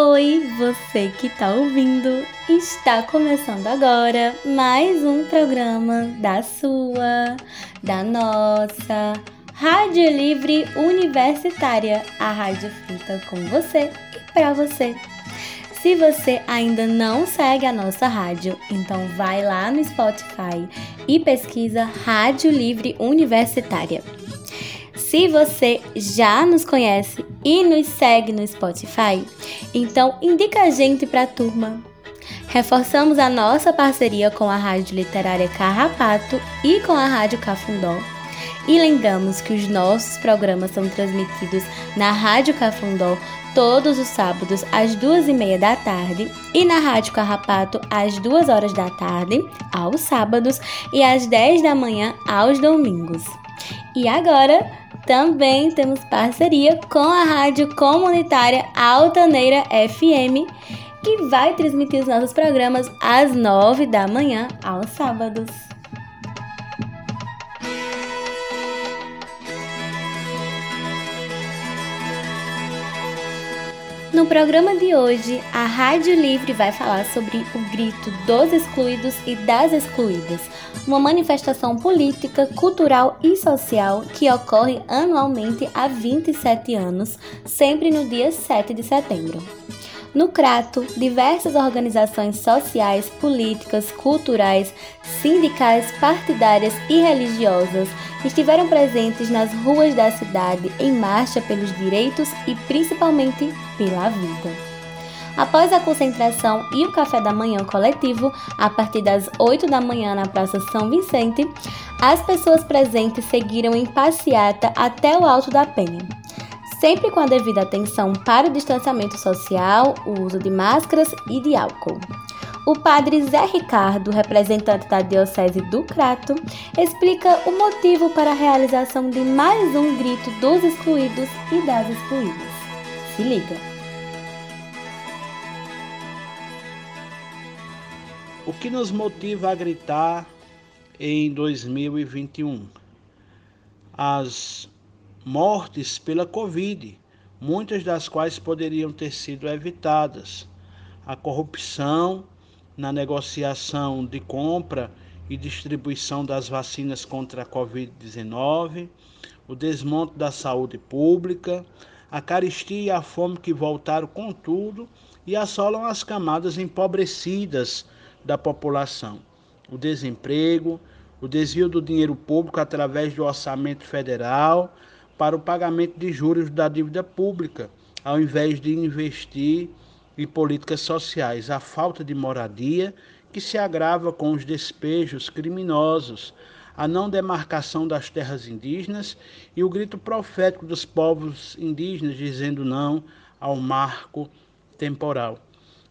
Oi, você que está ouvindo. Está começando agora mais um programa da sua, da nossa Rádio Livre Universitária, a rádio feita com você e para você. Se você ainda não segue a nossa rádio, então vai lá no Spotify e pesquisa Rádio Livre Universitária. Se você já nos conhece e nos segue no Spotify, então indica a gente para a turma. Reforçamos a nossa parceria com a Rádio Literária Carrapato e com a Rádio Cafundó. E lembramos que os nossos programas são transmitidos na Rádio Cafundó todos os sábados às duas e meia da tarde e na Rádio Carrapato às duas horas da tarde, aos sábados, e às dez da manhã aos domingos. E agora também temos parceria com a rádio comunitária Altaneira FM, que vai transmitir os nossos programas às nove da manhã aos sábados. No programa de hoje, a Rádio Livre vai falar sobre o grito dos excluídos e das excluídas, uma manifestação política, cultural e social que ocorre anualmente há 27 anos, sempre no dia 7 de setembro. No Crato, diversas organizações sociais, políticas, culturais, sindicais, partidárias e religiosas estiveram presentes nas ruas da cidade em marcha pelos direitos e principalmente pela vida. Após a concentração e o café da manhã coletivo, a partir das 8 da manhã na Praça São Vicente, as pessoas presentes seguiram em passeata até o Alto da Penha. Sempre com a devida atenção para o distanciamento social, o uso de máscaras e de álcool. O padre Zé Ricardo, representante da Diocese do Crato, explica o motivo para a realização de mais um grito dos excluídos e das excluídas. Se liga! O que nos motiva a gritar em 2021? As mortes pela Covid, muitas das quais poderiam ter sido evitadas. A corrupção na negociação de compra e distribuição das vacinas contra a Covid-19, o desmonte da saúde pública, a caristia e a fome que voltaram com tudo e assolam as camadas empobrecidas da população, o desemprego, o desvio do dinheiro público através do orçamento federal para o pagamento de juros da dívida pública, ao invés de investir em políticas sociais, a falta de moradia que se agrava com os despejos criminosos, a não demarcação das terras indígenas e o grito profético dos povos indígenas dizendo não ao marco temporal.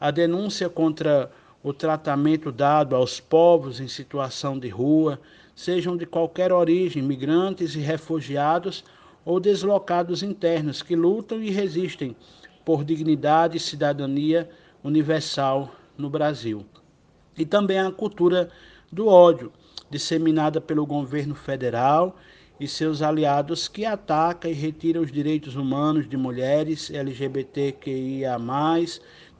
A denúncia contra o tratamento dado aos povos em situação de rua, sejam de qualquer origem, migrantes e refugiados ou deslocados internos que lutam e resistem por dignidade e cidadania universal no Brasil. E também a cultura do ódio, disseminada pelo governo federal e seus aliados que ataca e retira os direitos humanos de mulheres LGBTQIA+,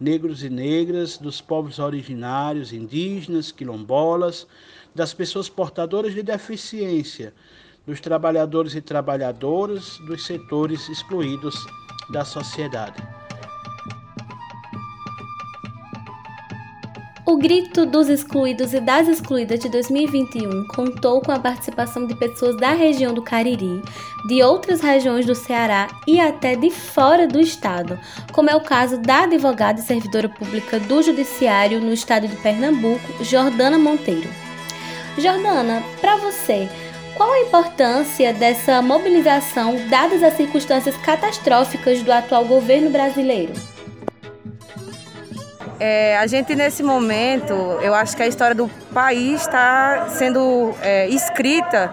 negros e negras, dos povos originários, indígenas, quilombolas, das pessoas portadoras de deficiência, dos trabalhadores e trabalhadoras, dos setores excluídos da sociedade. O Grito dos Excluídos e das Excluídas de 2021 contou com a participação de pessoas da região do Cariri, de outras regiões do Ceará e até de fora do estado, como é o caso da advogada e servidora pública do Judiciário no estado de Pernambuco, Jordana Monteiro. Jordana, para você, qual a importância dessa mobilização dadas as circunstâncias catastróficas do atual governo brasileiro? É, a gente nesse momento, eu acho que a história do país está sendo é, escrita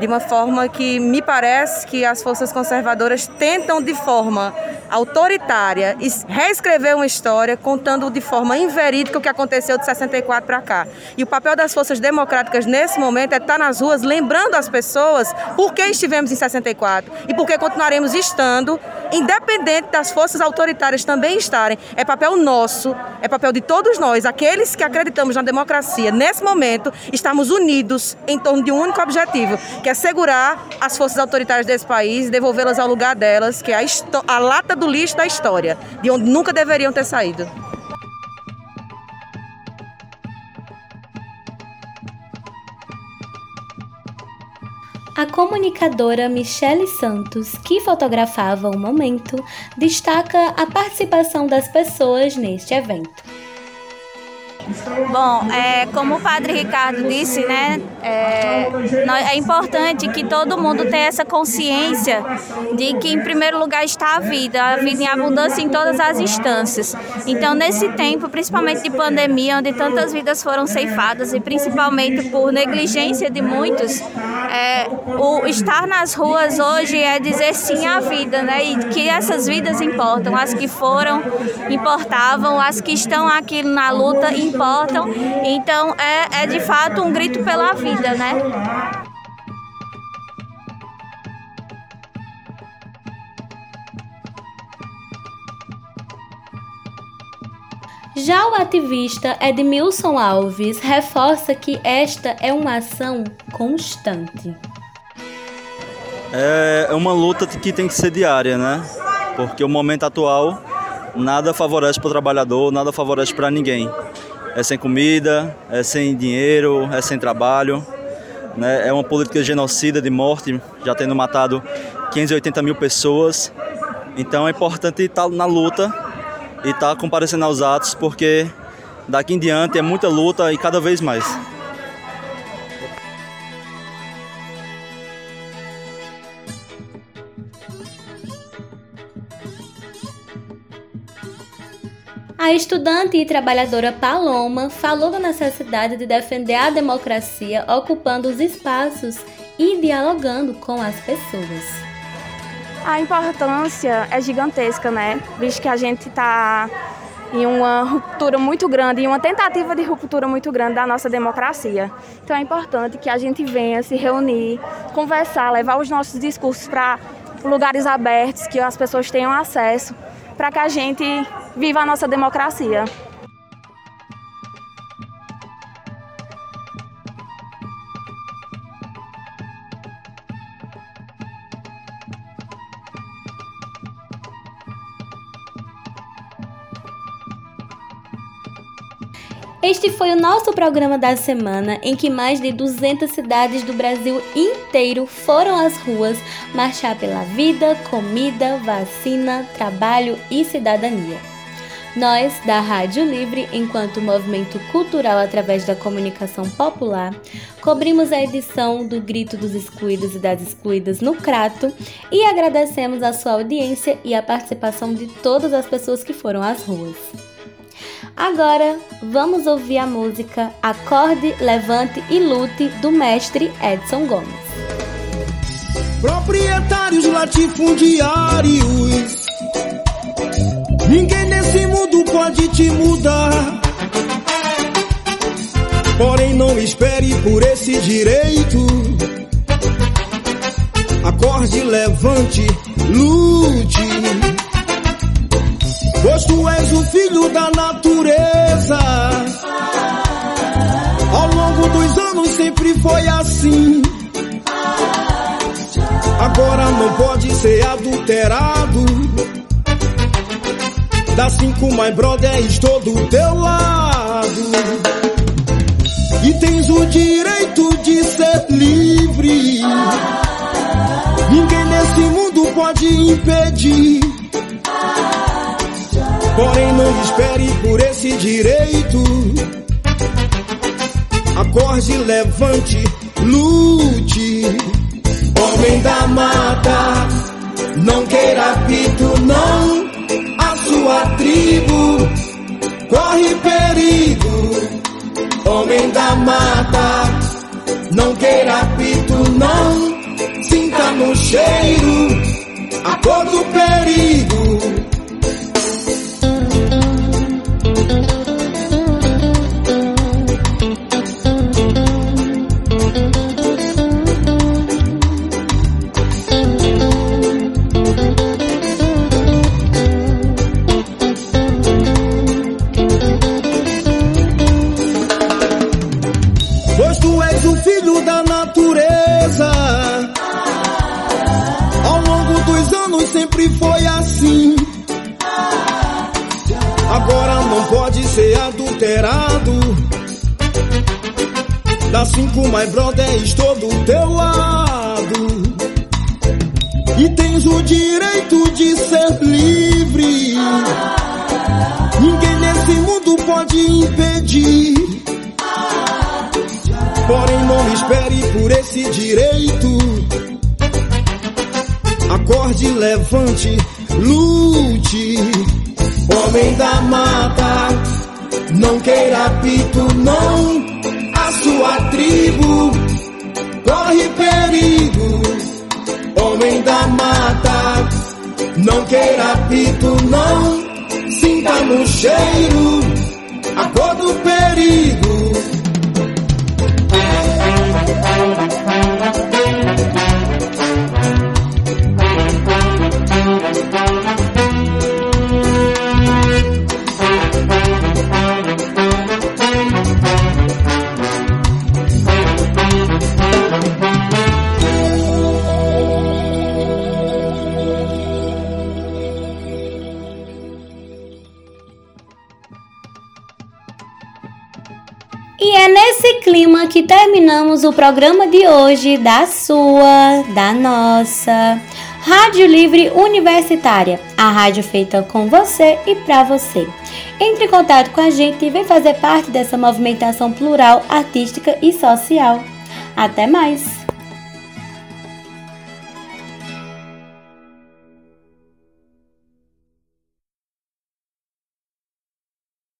de uma forma que me parece que as forças conservadoras tentam de forma autoritária reescrever uma história contando de forma inverídica o que aconteceu de 64 para cá. E o papel das forças democráticas nesse momento é estar nas ruas lembrando as pessoas por que estivemos em 64 e por que continuaremos estando independente das forças autoritárias também estarem, é papel nosso, é papel de todos nós, aqueles que acreditamos na democracia, nesse momento, estamos unidos em torno de um único objetivo, que é segurar as forças autoritárias desse país e devolvê-las ao lugar delas, que é a, a lata do lixo da história, de onde nunca deveriam ter saído. A comunicadora Michele Santos, que fotografava o momento, destaca a participação das pessoas neste evento. Bom, é, como o padre Ricardo disse, né, é, é, importante que todo mundo tenha essa consciência de que, em primeiro lugar, está a vida, a vida em abundância em todas as instâncias. Então, nesse tempo, principalmente de pandemia, onde tantas vidas foram ceifadas e principalmente por negligência de muitos, é, o estar nas ruas hoje é dizer sim à vida, né, e que essas vidas importam, as que foram importavam, as que estão aqui na luta importam importam. Então é, é de fato um grito pela vida, né? Já o ativista Edmilson Alves reforça que esta é uma ação constante. É, é uma luta que tem que ser diária, né? Porque o momento atual nada favorece para o trabalhador, nada favorece para ninguém é sem comida, é sem dinheiro, é sem trabalho. Né? É uma política genocida de morte, já tendo matado 580 mil pessoas. Então é importante estar na luta e estar comparecendo aos atos, porque daqui em diante é muita luta e cada vez mais. A estudante e trabalhadora Paloma falou da necessidade de defender a democracia ocupando os espaços e dialogando com as pessoas. A importância é gigantesca, né? Visto que a gente está em uma ruptura muito grande, em uma tentativa de ruptura muito grande da nossa democracia. Então é importante que a gente venha se reunir, conversar, levar os nossos discursos para lugares abertos, que as pessoas tenham acesso, para que a gente Viva a nossa democracia! Este foi o nosso programa da semana em que mais de 200 cidades do Brasil inteiro foram às ruas marchar pela vida, comida, vacina, trabalho e cidadania. Nós, da Rádio Livre, enquanto movimento cultural através da comunicação popular, cobrimos a edição do Grito dos Excluídos e das Excluídas no Crato e agradecemos a sua audiência e a participação de todas as pessoas que foram às ruas. Agora, vamos ouvir a música Acorde, Levante e Lute do mestre Edson Gomes. Proprietários latifundiários Ninguém nesse mundo pode te mudar. Porém, não espere por esse direito. Acorde, levante, lute. Pois tu és o filho da natureza. Ao longo dos anos sempre foi assim. Agora não pode ser adulterado. Da cinco my brother, estou do teu lado. E tens o direito de ser livre. Ninguém nesse mundo pode impedir. Porém, não espere por esse direito. Acorde, levante, lute. Homem da mata, não queira pito, não. Sinta no cheiro a cor do perigo. Alterado. Da cinco, my brother, estou do teu lado. E tens o direito de ser livre. Ninguém nesse mundo pode impedir. Porém, não espere por esse direito. Acorde, levante, lute. Homem da mata, não queira pito, não. A sua tribo corre perigo. Homem da mata, não queira pito, não. Sinta no cheiro a cor do perigo. Que terminamos o programa de hoje da sua, da nossa Rádio Livre Universitária, a rádio feita com você e para você. Entre em contato com a gente e vem fazer parte dessa movimentação plural, artística e social. Até mais!